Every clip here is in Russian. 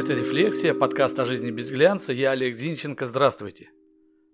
Это «Рефлексия», подкаст о жизни без глянца. Я Олег Зинченко. Здравствуйте.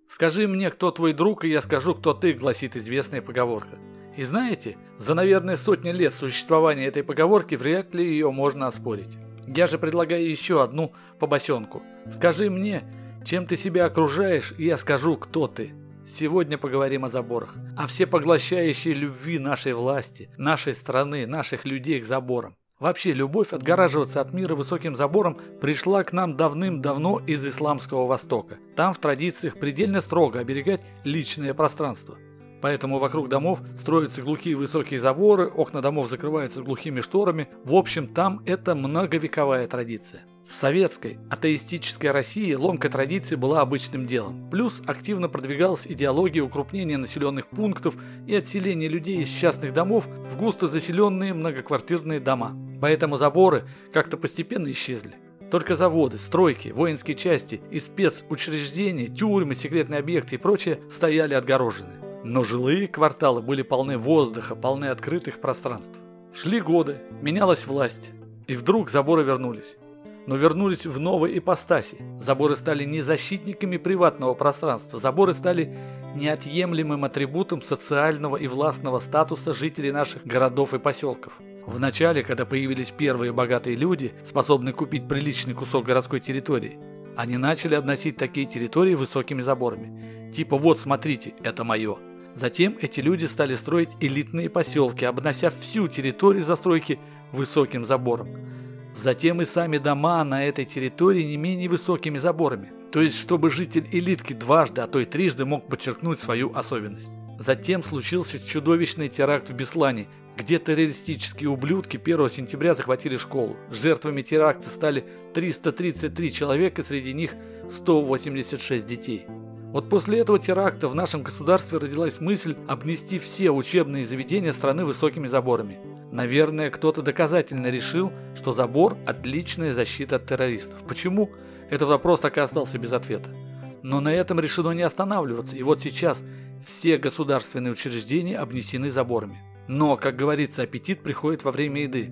«Скажи мне, кто твой друг, и я скажу, кто ты», гласит известная поговорка. И знаете, за, наверное, сотни лет существования этой поговорки вряд ли ее можно оспорить. Я же предлагаю еще одну побосенку. «Скажи мне, чем ты себя окружаешь, и я скажу, кто ты». Сегодня поговорим о заборах, о всепоглощающей любви нашей власти, нашей страны, наших людей к заборам. Вообще, любовь отгораживаться от мира высоким забором пришла к нам давным-давно из исламского Востока. Там в традициях предельно строго оберегать личное пространство. Поэтому вокруг домов строятся глухие высокие заборы, окна домов закрываются глухими шторами. В общем, там это многовековая традиция. В советской, атеистической России ломка традиции была обычным делом. Плюс активно продвигалась идеология укрупнения населенных пунктов и отселения людей из частных домов в густо заселенные многоквартирные дома. Поэтому заборы как-то постепенно исчезли. Только заводы, стройки, воинские части и спецучреждения, тюрьмы, секретные объекты и прочее стояли отгорожены. Но жилые кварталы были полны воздуха, полны открытых пространств. Шли годы, менялась власть, и вдруг заборы вернулись но вернулись в новой ипостаси. Заборы стали не защитниками приватного пространства, заборы стали неотъемлемым атрибутом социального и властного статуса жителей наших городов и поселков. В начале, когда появились первые богатые люди, способные купить приличный кусок городской территории, они начали обносить такие территории высокими заборами. Типа вот смотрите, это мое. Затем эти люди стали строить элитные поселки, обнося всю территорию застройки высоким забором. Затем и сами дома на этой территории не менее высокими заборами. То есть, чтобы житель элитки дважды, а то и трижды мог подчеркнуть свою особенность. Затем случился чудовищный теракт в Беслане, где террористические ублюдки 1 сентября захватили школу. Жертвами теракта стали 333 человека, среди них 186 детей. Вот после этого теракта в нашем государстве родилась мысль обнести все учебные заведения страны высокими заборами. Наверное, кто-то доказательно решил, что забор – отличная защита от террористов. Почему? Этот вопрос так и остался без ответа. Но на этом решено не останавливаться, и вот сейчас все государственные учреждения обнесены заборами. Но, как говорится, аппетит приходит во время еды.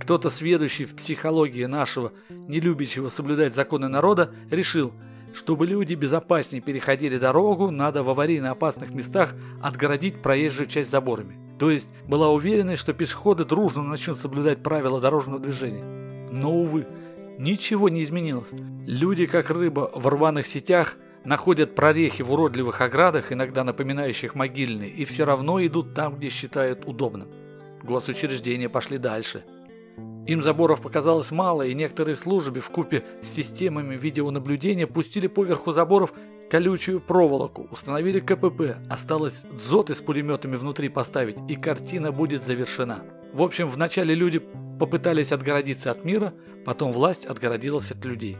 Кто-то, сведущий в психологии нашего, не любящего соблюдать законы народа, решил, чтобы люди безопаснее переходили дорогу, надо в аварийно опасных местах отгородить проезжую часть заборами. То есть была уверенность, что пешеходы дружно начнут соблюдать правила дорожного движения. Но, увы, ничего не изменилось. Люди, как рыба в рваных сетях, находят прорехи в уродливых оградах, иногда напоминающих могильные, и все равно идут там, где считают удобным. Госучреждения пошли дальше. Им заборов показалось мало, и некоторые службы в купе с системами видеонаблюдения пустили поверху заборов колючую проволоку, установили КПП, осталось дзоты с пулеметами внутри поставить, и картина будет завершена. В общем, вначале люди попытались отгородиться от мира, потом власть отгородилась от людей.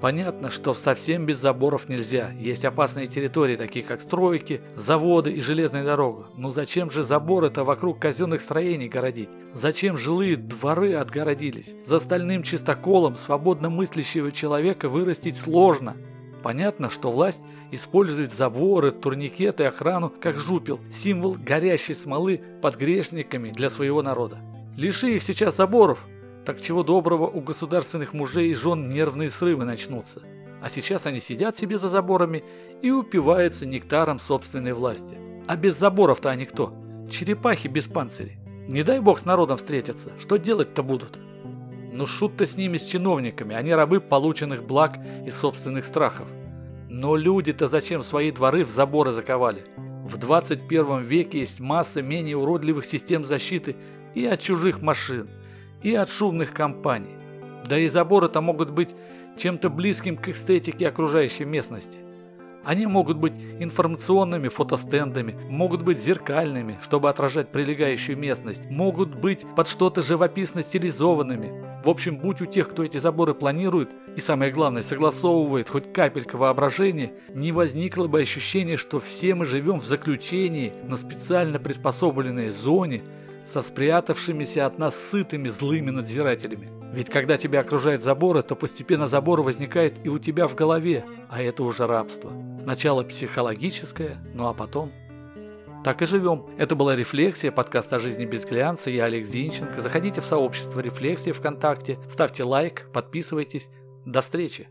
Понятно, что совсем без заборов нельзя. Есть опасные территории, такие как стройки, заводы и железная дорога. Но зачем же заборы-то вокруг казенных строений городить? Зачем жилые дворы отгородились? За стальным чистоколом свободно мыслящего человека вырастить сложно. Понятно, что власть использует заборы, турникеты, охрану как жупел, символ горящей смолы под грешниками для своего народа. Лиши их сейчас заборов, так чего доброго у государственных мужей и жен нервные срывы начнутся. А сейчас они сидят себе за заборами и упиваются нектаром собственной власти. А без заборов-то они кто? Черепахи без панцирей. Не дай бог с народом встретятся, что делать-то будут? Ну шут-то с ними, с чиновниками, они рабы полученных благ и собственных страхов. Но люди-то зачем свои дворы в заборы заковали? В 21 веке есть масса менее уродливых систем защиты и от чужих машин, и от шумных компаний. Да и заборы-то могут быть чем-то близким к эстетике окружающей местности. Они могут быть информационными фотостендами, могут быть зеркальными, чтобы отражать прилегающую местность, могут быть под что-то живописно стилизованными. В общем, будь у тех, кто эти заборы планирует и, самое главное, согласовывает хоть капелька воображения, не возникло бы ощущения, что все мы живем в заключении на специально приспособленной зоне со спрятавшимися от нас сытыми злыми надзирателями. Ведь когда тебя окружают заборы, то постепенно забор возникает и у тебя в голове, а это уже рабство. Сначала психологическое, ну а потом... Так и живем. Это была «Рефлексия», подкаст о жизни без глянца. Я Олег Зинченко. Заходите в сообщество «Рефлексия» ВКонтакте, ставьте лайк, подписывайтесь. До встречи!